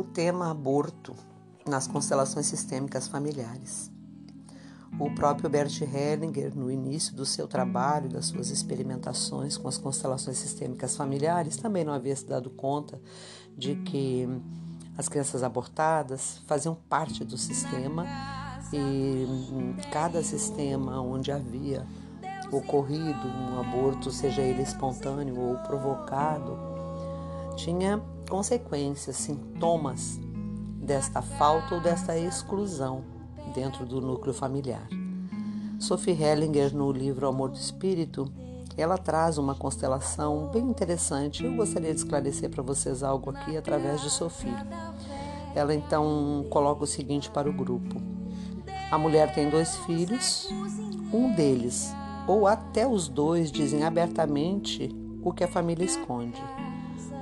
o tema aborto nas constelações sistêmicas familiares. O próprio Bert Hellinger, no início do seu trabalho, das suas experimentações com as constelações sistêmicas familiares, também não havia se dado conta de que as crianças abortadas faziam parte do sistema e cada sistema onde havia ocorrido um aborto, seja ele espontâneo ou provocado, tinha consequências, sintomas desta falta ou desta exclusão dentro do núcleo familiar. Sophie Hellinger, no livro Amor do Espírito, ela traz uma constelação bem interessante. Eu gostaria de esclarecer para vocês algo aqui através de Sophie. Ela então coloca o seguinte para o grupo: a mulher tem dois filhos, um deles, ou até os dois, dizem abertamente o que a família esconde.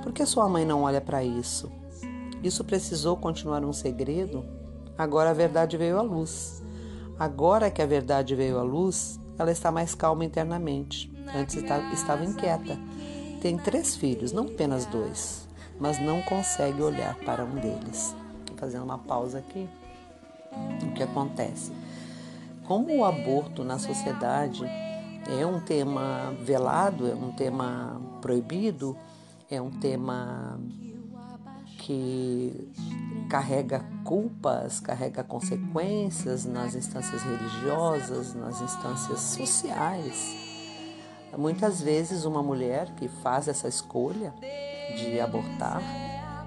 Por que sua mãe não olha para isso? Isso precisou continuar um segredo? Agora a verdade veio à luz. Agora que a verdade veio à luz, ela está mais calma internamente. Antes estava inquieta. Tem três filhos, não apenas dois, mas não consegue olhar para um deles. Fazendo uma pausa aqui. O que acontece? Como o aborto na sociedade é um tema velado, é um tema proibido, é um tema que carrega culpas, carrega consequências nas instâncias religiosas, nas instâncias sociais. Muitas vezes, uma mulher que faz essa escolha de abortar,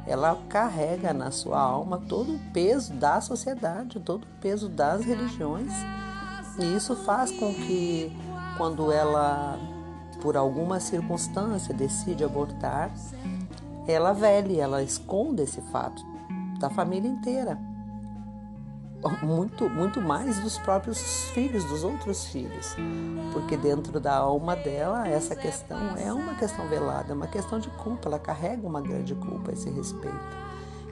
ela carrega na sua alma todo o peso da sociedade, todo o peso das religiões. E isso faz com que, quando ela por alguma circunstância decide abortar, ela vele, ela esconde esse fato da família inteira. Muito, muito mais dos próprios filhos, dos outros filhos. Porque dentro da alma dela, essa questão é uma questão velada, é uma questão de culpa. Ela carrega uma grande culpa a esse respeito.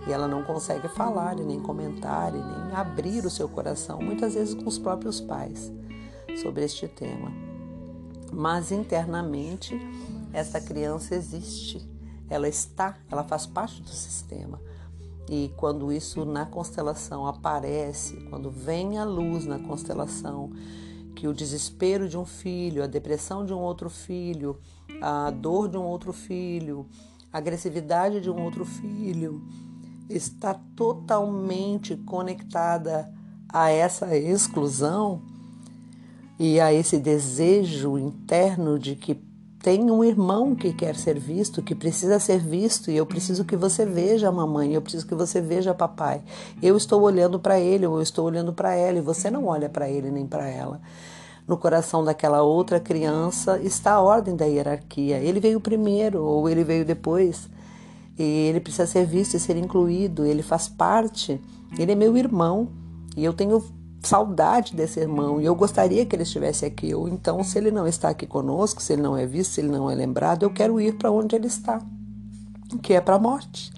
E ela não consegue falar, e nem comentar, e nem abrir o seu coração, muitas vezes com os próprios pais, sobre este tema mas internamente essa criança existe, ela está, ela faz parte do sistema. E quando isso na constelação aparece, quando vem a luz na constelação, que o desespero de um filho, a depressão de um outro filho, a dor de um outro filho, a agressividade de um outro filho, está totalmente conectada a essa exclusão, e a esse desejo interno de que tem um irmão que quer ser visto, que precisa ser visto, e eu preciso que você veja a mamãe, eu preciso que você veja papai. Eu estou olhando para ele, ou eu estou olhando para ela, e você não olha para ele nem para ela. No coração daquela outra criança está a ordem da hierarquia. Ele veio primeiro, ou ele veio depois. E ele precisa ser visto e ser incluído, ele faz parte, ele é meu irmão, e eu tenho saudade desse irmão e eu gostaria que ele estivesse aqui. Ou então, se ele não está aqui conosco, se ele não é visto, se ele não é lembrado, eu quero ir para onde ele está, que é para a morte,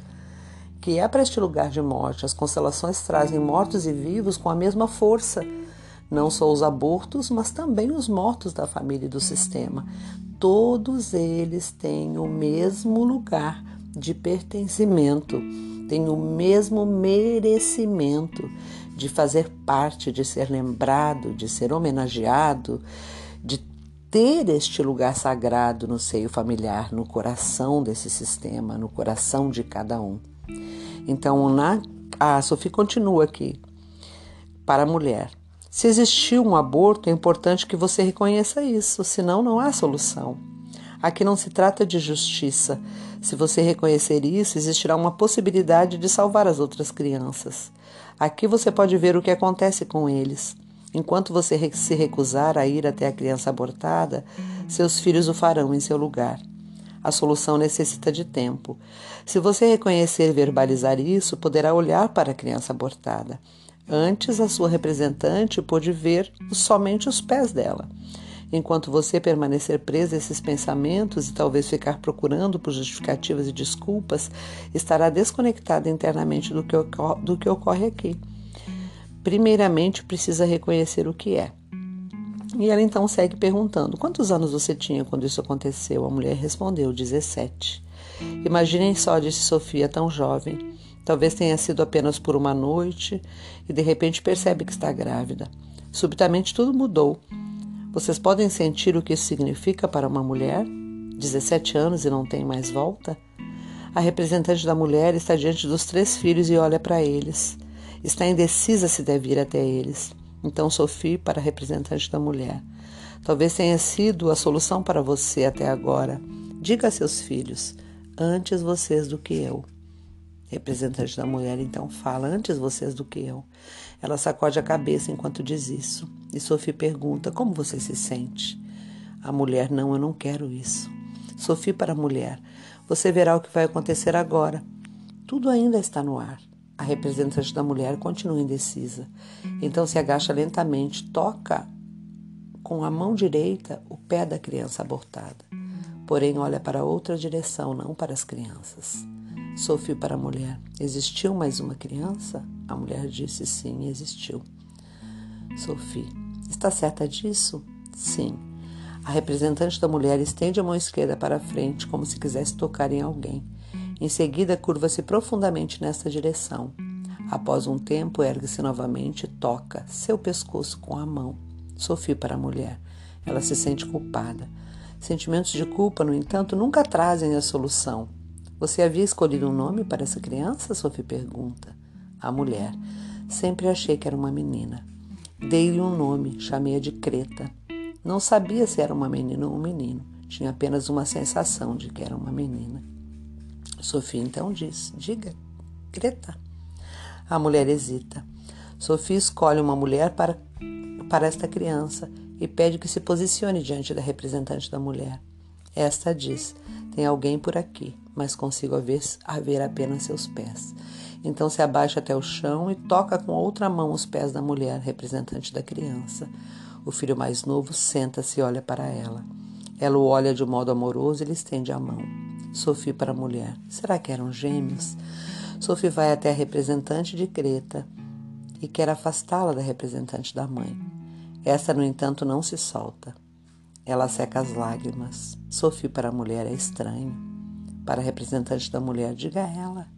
que é para este lugar de morte. As constelações trazem mortos e vivos com a mesma força. Não só os abortos, mas também os mortos da família e do sistema. Todos eles têm o mesmo lugar de pertencimento, têm o mesmo merecimento de fazer parte, de ser lembrado, de ser homenageado, de ter este lugar sagrado no seio familiar, no coração desse sistema, no coração de cada um. Então, na, a Sofia continua aqui. Para a mulher, se existiu um aborto, é importante que você reconheça isso, senão não há solução. Aqui não se trata de justiça. Se você reconhecer isso, existirá uma possibilidade de salvar as outras crianças. Aqui você pode ver o que acontece com eles. Enquanto você se recusar a ir até a criança abortada, seus filhos o farão em seu lugar. A solução necessita de tempo. Se você reconhecer e verbalizar isso, poderá olhar para a criança abortada. Antes, a sua representante pôde ver somente os pés dela. Enquanto você permanecer preso a esses pensamentos e talvez ficar procurando por justificativas e desculpas, estará desconectado internamente do que, do que ocorre aqui. Primeiramente, precisa reconhecer o que é. E ela então segue perguntando: Quantos anos você tinha quando isso aconteceu? A mulher respondeu: 17. Imaginem só, disse Sofia, tão jovem. Talvez tenha sido apenas por uma noite e de repente percebe que está grávida. Subitamente tudo mudou. Vocês podem sentir o que isso significa para uma mulher? 17 anos e não tem mais volta? A representante da mulher está diante dos três filhos e olha para eles. Está indecisa se deve ir até eles. Então Sophie para a representante da mulher. Talvez tenha sido a solução para você até agora. Diga a seus filhos: antes vocês do que eu. Representante da mulher então fala: antes vocês do que eu. Ela sacode a cabeça enquanto diz isso. E Sophie pergunta: como você se sente? A mulher: não, eu não quero isso. Sophie para a mulher: você verá o que vai acontecer agora. Tudo ainda está no ar. A representante da mulher continua indecisa. Então se agacha lentamente, toca com a mão direita o pé da criança abortada. Porém, olha para outra direção, não para as crianças. Sophie para a mulher: Existiu mais uma criança? A mulher disse: Sim, existiu. Sophie: Está certa disso? Sim. A representante da mulher estende a mão esquerda para a frente, como se quisesse tocar em alguém. Em seguida, curva-se profundamente nesta direção. Após um tempo, ergue-se novamente e toca seu pescoço com a mão. Sophie para a mulher. Ela se sente culpada. Sentimentos de culpa, no entanto, nunca trazem a solução. Você havia escolhido um nome para essa criança? Sophie pergunta. A mulher. Sempre achei que era uma menina. Dei-lhe um nome, chamei-a de Creta. Não sabia se era uma menina ou um menino. Tinha apenas uma sensação de que era uma menina. Sofia então diz: Diga, Greta. A mulher hesita. Sofia escolhe uma mulher para, para esta criança e pede que se posicione diante da representante da mulher. Esta diz: Tem alguém por aqui, mas consigo ver, ver apenas seus pés. Então se abaixa até o chão e toca com outra mão os pés da mulher, representante da criança. O filho mais novo senta-se e olha para ela. Ela o olha de modo amoroso e lhe estende a mão. Sophie para a mulher: Será que eram gêmeos? Sophie vai até a representante de Creta e quer afastá-la da representante da mãe. Esta, no entanto, não se solta. Ela seca as lágrimas. Sophie para a mulher é estranho. Para a representante da mulher, diga a ela: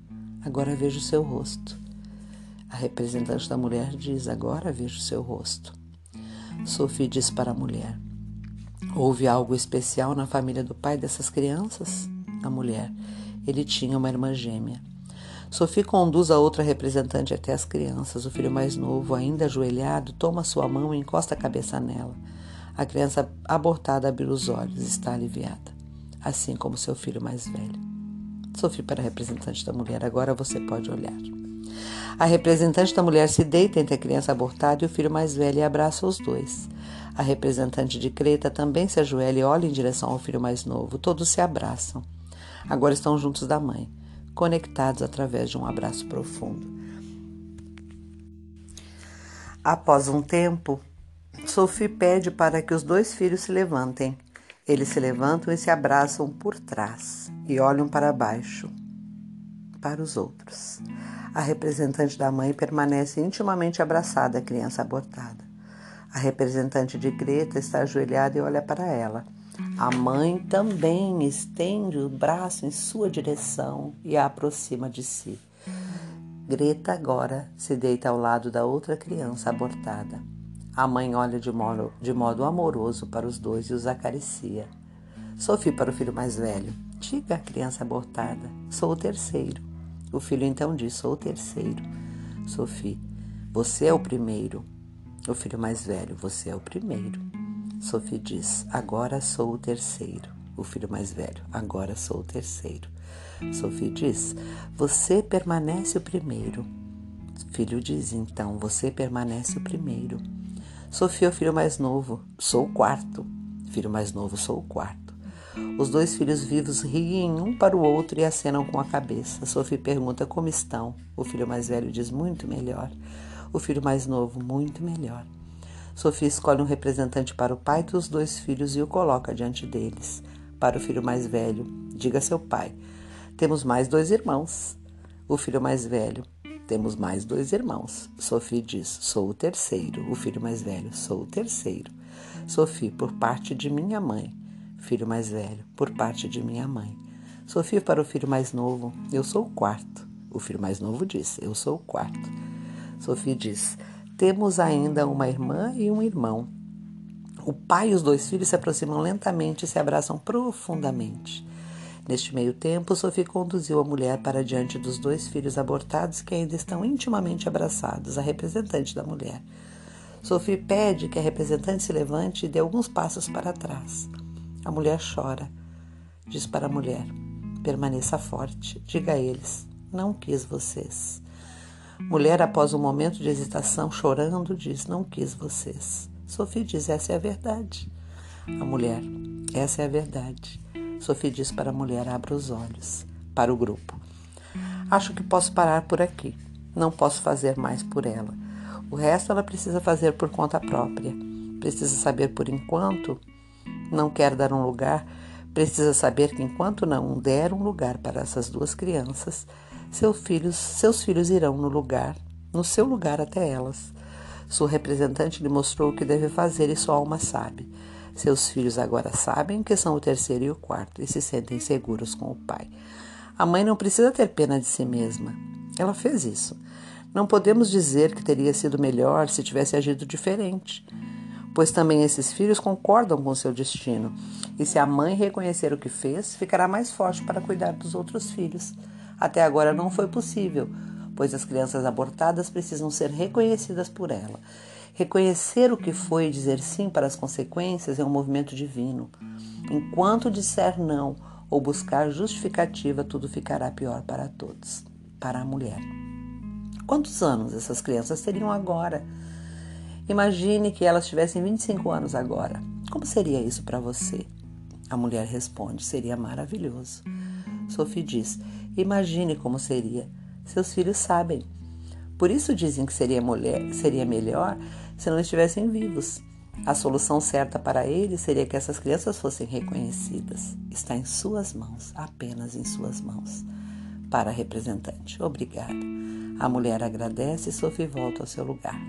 Agora vejo seu rosto. A representante da mulher diz: Agora vejo seu rosto. Sophie diz para a mulher: Houve algo especial na família do pai dessas crianças? A mulher: Ele tinha uma irmã gêmea. Sophie conduz a outra representante até as crianças. O filho mais novo, ainda ajoelhado, toma sua mão e encosta a cabeça nela. A criança abortada abre os olhos, está aliviada, assim como seu filho mais velho. Sophie para a representante da mulher: Agora você pode olhar. A representante da mulher se deita entre a criança abortada e o filho mais velho e abraça os dois. A representante de Creta também se ajoelha e olha em direção ao filho mais novo. Todos se abraçam. Agora estão juntos da mãe, conectados através de um abraço profundo. Após um tempo, Sophie pede para que os dois filhos se levantem. Eles se levantam e se abraçam por trás e olham para baixo, para os outros. A representante da mãe permanece intimamente abraçada à criança abortada. A representante de Greta está ajoelhada e olha para ela. A mãe também estende o braço em sua direção e a aproxima de si. Greta agora se deita ao lado da outra criança abortada. A mãe olha de modo, de modo amoroso para os dois e os acaricia. Sophie para o filho mais velho. Diga, criança abortada, sou o terceiro. O filho então diz: Sou o terceiro. Sophie, você é o primeiro. O filho mais velho, você é o primeiro. Sophie diz: Agora sou o terceiro. O filho mais velho, agora sou o terceiro. Sophie diz: Você permanece o primeiro. O filho diz: Então, você permanece o primeiro. Sophie é o filho mais novo, sou o quarto. Filho mais novo, sou o quarto. Os dois filhos vivos riem um para o outro e acenam com a cabeça. Sophie pergunta como estão. O filho mais velho diz muito melhor. O filho mais novo, muito melhor. Sophie escolhe um representante para o pai dos dois filhos e o coloca diante deles. Para o filho mais velho, diga seu pai: Temos mais dois irmãos. O filho mais velho, temos mais dois irmãos. Sophie diz: Sou o terceiro. O filho mais velho, sou o terceiro. Sophie, por parte de minha mãe filho mais velho, por parte de minha mãe. Sofia para o filho mais novo, eu sou o quarto. O filho mais novo diz: Eu sou o quarto. Sophie diz: Temos ainda uma irmã e um irmão. O pai e os dois filhos se aproximam lentamente e se abraçam profundamente. Neste meio tempo, Sophie conduziu a mulher para diante dos dois filhos abortados que ainda estão intimamente abraçados, a representante da mulher. Sophie pede que a representante se levante e dê alguns passos para trás. A mulher chora. Diz para a mulher: permaneça forte. Diga a eles: não quis vocês. Mulher, após um momento de hesitação, chorando, diz: não quis vocês. Sophie diz: essa é a verdade. A mulher: essa é a verdade. Sophie diz para a mulher: abra os olhos. Para o grupo: Acho que posso parar por aqui. Não posso fazer mais por ela. O resto ela precisa fazer por conta própria. Precisa saber por enquanto. Não quer dar um lugar. Precisa saber que enquanto não der um lugar para essas duas crianças, seus filhos, seus filhos irão no lugar, no seu lugar até elas. Sua representante lhe mostrou o que deve fazer e sua alma sabe. Seus filhos agora sabem que são o terceiro e o quarto e se sentem seguros com o pai. A mãe não precisa ter pena de si mesma. Ela fez isso. Não podemos dizer que teria sido melhor se tivesse agido diferente, pois também esses filhos concordam com seu destino. E se a mãe reconhecer o que fez, ficará mais forte para cuidar dos outros filhos. Até agora não foi possível, pois as crianças abortadas precisam ser reconhecidas por ela. Reconhecer o que foi e dizer sim para as consequências é um movimento divino. Enquanto disser não ou buscar justificativa, tudo ficará pior para todos. Para a mulher. Quantos anos essas crianças teriam agora? Imagine que elas tivessem 25 anos agora. Como seria isso para você? A mulher responde: seria maravilhoso. Sophie diz: imagine como seria. Seus filhos sabem. Por isso dizem que seria, mulher, seria melhor se não estivessem vivos. A solução certa para eles seria que essas crianças fossem reconhecidas. Está em suas mãos, apenas em suas mãos. Para a representante, obrigada. A mulher agradece e Sophie volta ao seu lugar.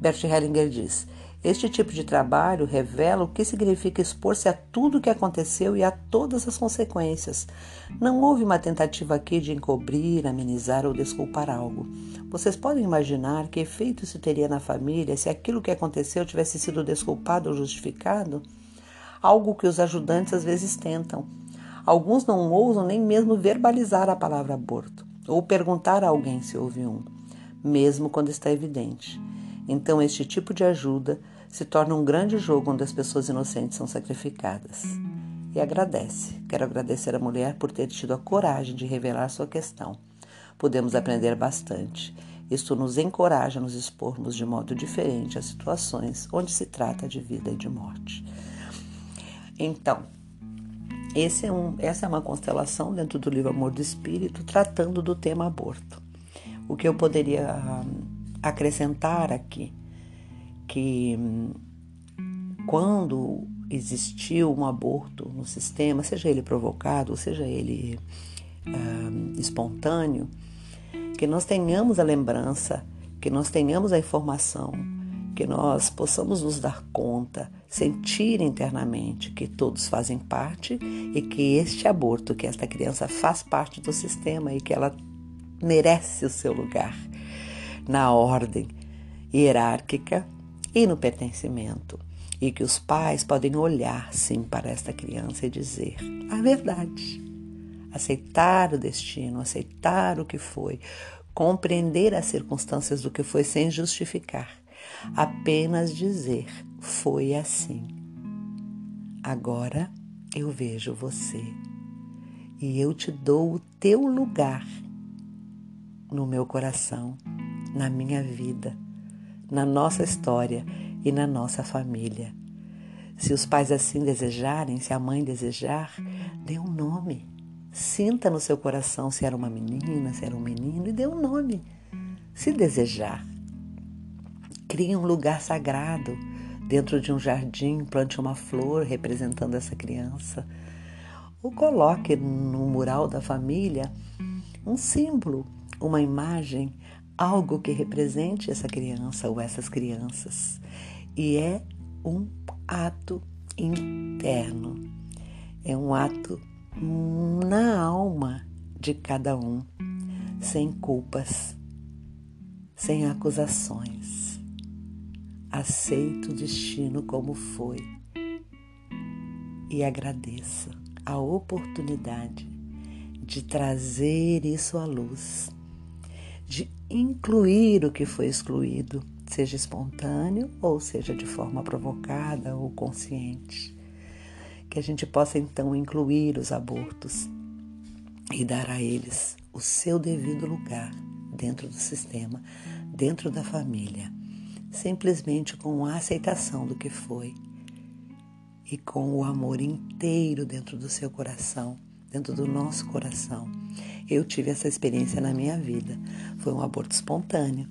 Bert Hellinger diz: este tipo de trabalho revela o que significa expor-se a tudo o que aconteceu e a todas as consequências. Não houve uma tentativa aqui de encobrir, amenizar ou desculpar algo. Vocês podem imaginar que efeito isso teria na família se aquilo que aconteceu tivesse sido desculpado ou justificado? Algo que os ajudantes às vezes tentam. Alguns não ousam nem mesmo verbalizar a palavra aborto ou perguntar a alguém se houve um, mesmo quando está evidente. Então, este tipo de ajuda se torna um grande jogo onde as pessoas inocentes são sacrificadas. E agradece. Quero agradecer a mulher por ter tido a coragem de revelar sua questão. Podemos aprender bastante. Isto nos encoraja a nos expormos de modo diferente a situações onde se trata de vida e de morte. Então, é um, essa é uma constelação dentro do livro Amor do Espírito, tratando do tema aborto. O que eu poderia acrescentar aqui que hum, quando existiu um aborto no sistema, seja ele provocado, seja ele uh, espontâneo, que nós tenhamos a lembrança, que nós tenhamos a informação, que nós possamos nos dar conta, sentir internamente que todos fazem parte e que este aborto, que esta criança faz parte do sistema e que ela merece o seu lugar na ordem hierárquica e no pertencimento, e que os pais podem olhar sim para esta criança e dizer a verdade, aceitar o destino, aceitar o que foi, compreender as circunstâncias do que foi sem justificar, apenas dizer foi assim. Agora eu vejo você e eu te dou o teu lugar no meu coração na minha vida, na nossa história e na nossa família. Se os pais assim desejarem, se a mãe desejar, dê um nome. Sinta no seu coração se era uma menina, se era um menino e dê um nome. Se desejar, crie um lugar sagrado dentro de um jardim, plante uma flor representando essa criança. Ou coloque no mural da família um símbolo, uma imagem algo que represente essa criança ou essas crianças. E é um ato interno, é um ato na alma de cada um. sem culpas, sem acusações. Aceite o destino como foi e agradeça a oportunidade de trazer isso à luz, de incluir o que foi excluído, seja espontâneo ou seja de forma provocada ou consciente. Que a gente possa então incluir os abortos e dar a eles o seu devido lugar dentro do sistema, dentro da família, simplesmente com a aceitação do que foi e com o amor inteiro dentro do seu coração, dentro do nosso coração. Eu tive essa experiência na minha vida. Foi um aborto espontâneo.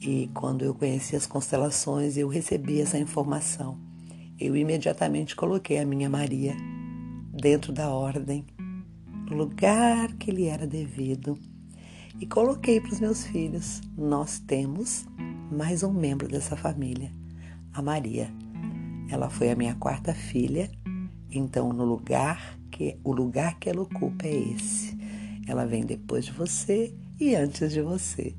E quando eu conheci as constelações, eu recebi essa informação. Eu imediatamente coloquei a minha Maria dentro da ordem, no lugar que lhe era devido, e coloquei para os meus filhos: nós temos mais um membro dessa família, a Maria. Ela foi a minha quarta filha, então no lugar que o lugar que ela ocupa é esse. Ela vem depois de você e antes de você.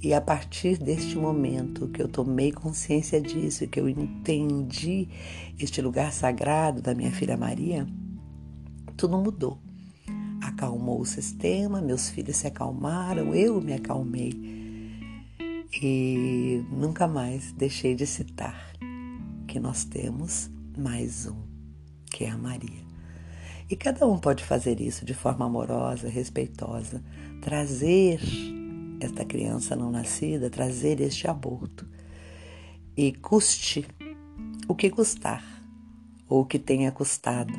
E a partir deste momento que eu tomei consciência disso, que eu entendi este lugar sagrado da minha filha Maria, tudo mudou. Acalmou o sistema, meus filhos se acalmaram, eu me acalmei. E nunca mais deixei de citar que nós temos mais um, que é a Maria. E cada um pode fazer isso de forma amorosa, respeitosa, trazer esta criança não nascida, trazer este aborto. E custe o que custar, ou o que tenha custado,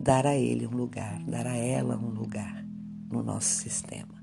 dar a ele um lugar, dar a ela um lugar no nosso sistema.